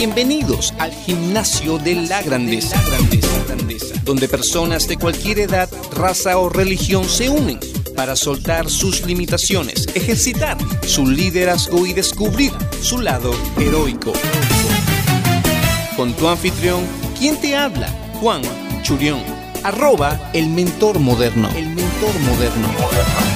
Bienvenidos al gimnasio de la grandeza, donde personas de cualquier edad, raza o religión se unen para soltar sus limitaciones, ejercitar su liderazgo y descubrir su lado heroico. Con tu anfitrión, ¿quién te habla? Juan Churión, arroba el mentor moderno. El mentor moderno.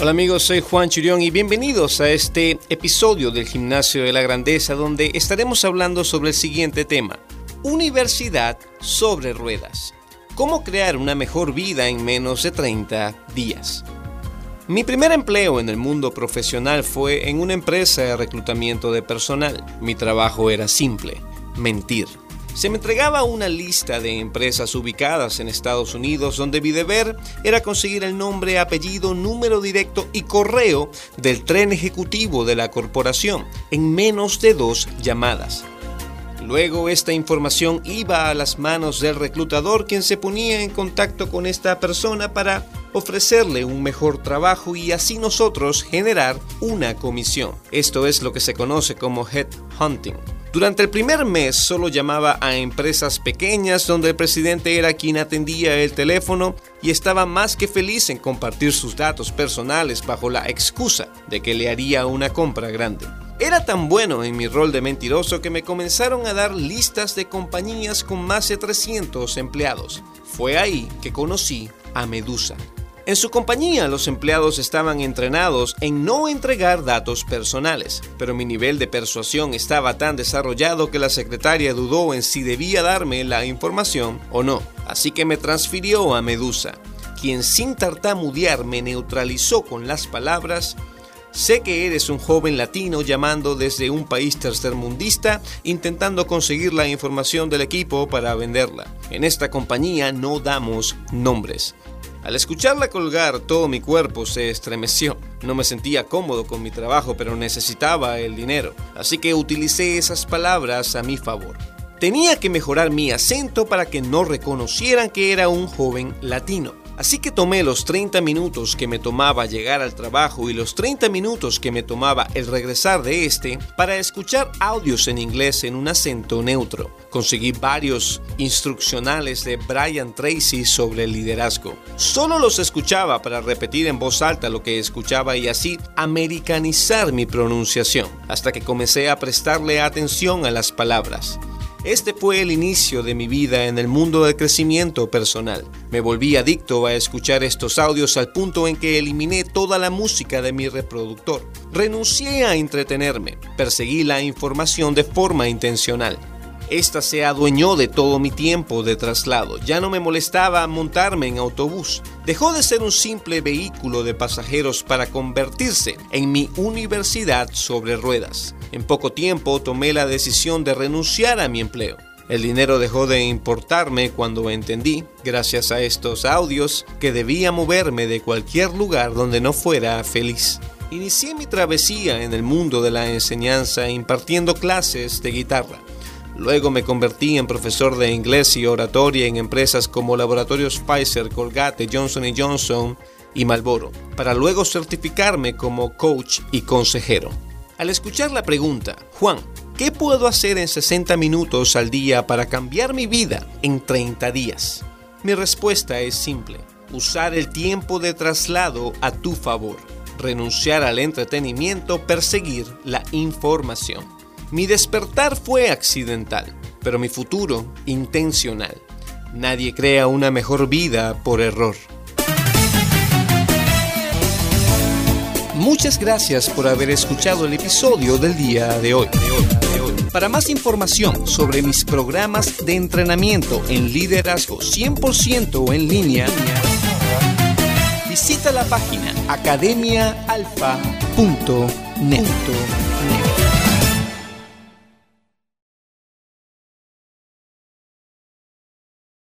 Hola amigos, soy Juan Churión y bienvenidos a este episodio del Gimnasio de la Grandeza donde estaremos hablando sobre el siguiente tema. Universidad sobre ruedas. ¿Cómo crear una mejor vida en menos de 30 días? Mi primer empleo en el mundo profesional fue en una empresa de reclutamiento de personal. Mi trabajo era simple, mentir. Se me entregaba una lista de empresas ubicadas en Estados Unidos donde mi deber era conseguir el nombre, apellido, número directo y correo del tren ejecutivo de la corporación en menos de dos llamadas. Luego esta información iba a las manos del reclutador quien se ponía en contacto con esta persona para ofrecerle un mejor trabajo y así nosotros generar una comisión. Esto es lo que se conoce como headhunting. Durante el primer mes solo llamaba a empresas pequeñas donde el presidente era quien atendía el teléfono y estaba más que feliz en compartir sus datos personales bajo la excusa de que le haría una compra grande. Era tan bueno en mi rol de mentiroso que me comenzaron a dar listas de compañías con más de 300 empleados. Fue ahí que conocí a Medusa. En su compañía los empleados estaban entrenados en no entregar datos personales, pero mi nivel de persuasión estaba tan desarrollado que la secretaria dudó en si debía darme la información o no, así que me transfirió a Medusa, quien sin tartamudear me neutralizó con las palabras Sé que eres un joven latino llamando desde un país tercermundista intentando conseguir la información del equipo para venderla. En esta compañía no damos nombres. Al escucharla colgar, todo mi cuerpo se estremeció. No me sentía cómodo con mi trabajo, pero necesitaba el dinero, así que utilicé esas palabras a mi favor. Tenía que mejorar mi acento para que no reconocieran que era un joven latino. Así que tomé los 30 minutos que me tomaba llegar al trabajo y los 30 minutos que me tomaba el regresar de este para escuchar audios en inglés en un acento neutro. Conseguí varios instruccionales de Brian Tracy sobre el liderazgo. Solo los escuchaba para repetir en voz alta lo que escuchaba y así americanizar mi pronunciación, hasta que comencé a prestarle atención a las palabras. Este fue el inicio de mi vida en el mundo del crecimiento personal. Me volví adicto a escuchar estos audios al punto en que eliminé toda la música de mi reproductor. Renuncié a entretenerme, perseguí la información de forma intencional. Esta se adueñó de todo mi tiempo de traslado. Ya no me molestaba montarme en autobús. Dejó de ser un simple vehículo de pasajeros para convertirse en mi universidad sobre ruedas. En poco tiempo tomé la decisión de renunciar a mi empleo. El dinero dejó de importarme cuando entendí, gracias a estos audios, que debía moverme de cualquier lugar donde no fuera feliz. Inicié mi travesía en el mundo de la enseñanza impartiendo clases de guitarra. Luego me convertí en profesor de inglés y oratoria en empresas como Laboratorios Pfizer, Colgate, Johnson Johnson y Marlboro, para luego certificarme como coach y consejero. Al escuchar la pregunta, Juan, ¿qué puedo hacer en 60 minutos al día para cambiar mi vida en 30 días? Mi respuesta es simple, usar el tiempo de traslado a tu favor, renunciar al entretenimiento, perseguir la información. Mi despertar fue accidental, pero mi futuro intencional. Nadie crea una mejor vida por error. Muchas gracias por haber escuchado el episodio del día de hoy. Para más información sobre mis programas de entrenamiento en liderazgo 100% en línea, visita la página academiaalfa.net.